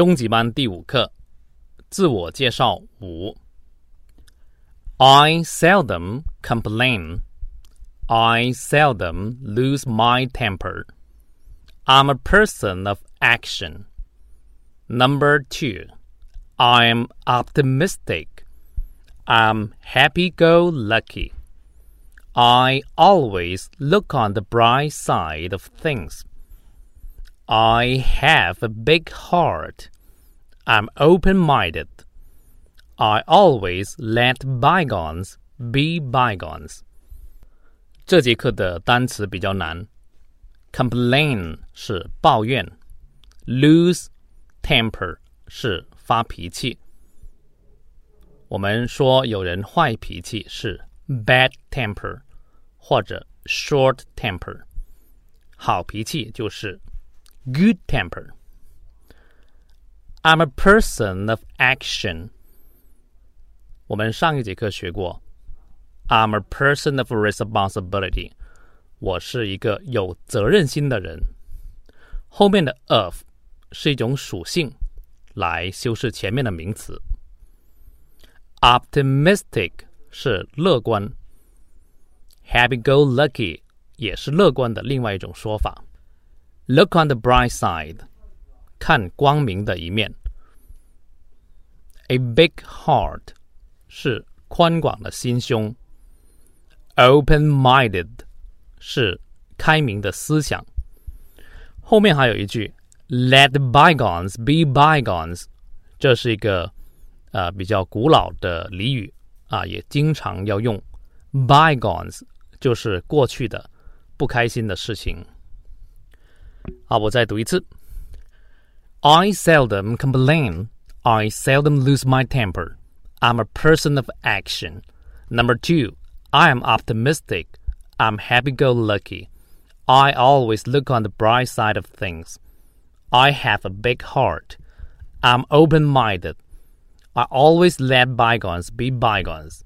中级班第五课，自我介绍五。I seldom complain. I seldom lose my temper. I'm a person of action. Number two, I'm optimistic. I'm happy go lucky. I always look on the bright side of things. I have a big heart. I'm open minded. I always let bygones be bygones. 这节课的单词比较难。Complain 是抱怨，lose temper 是发脾气。我们说有人坏脾气是 bad temper 或者 short temper，好脾气就是 good temper. I'm a person of action. 我们上一节课学过，I'm a person of responsibility. 我是一个有责任心的人。后面的 of 是一种属性，来修饰前面的名词。Optimistic 是乐观，happy-go-lucky 也是乐观的另外一种说法。 Look on the bright side，看光明的一面。A big heart 是宽广的心胸。Open-minded 是开明的思想。后面还有一句 “Let bygones be bygones”，这是一个呃比较古老的俚语啊，也经常要用。Bygones 就是过去的不开心的事情。好，我再读一次。I seldom complain. I seldom lose my temper. I'm a person of action. Number two, I am optimistic. I'm happy go lucky. I always look on the bright side of things. I have a big heart. I'm open minded. I always let bygones be bygones.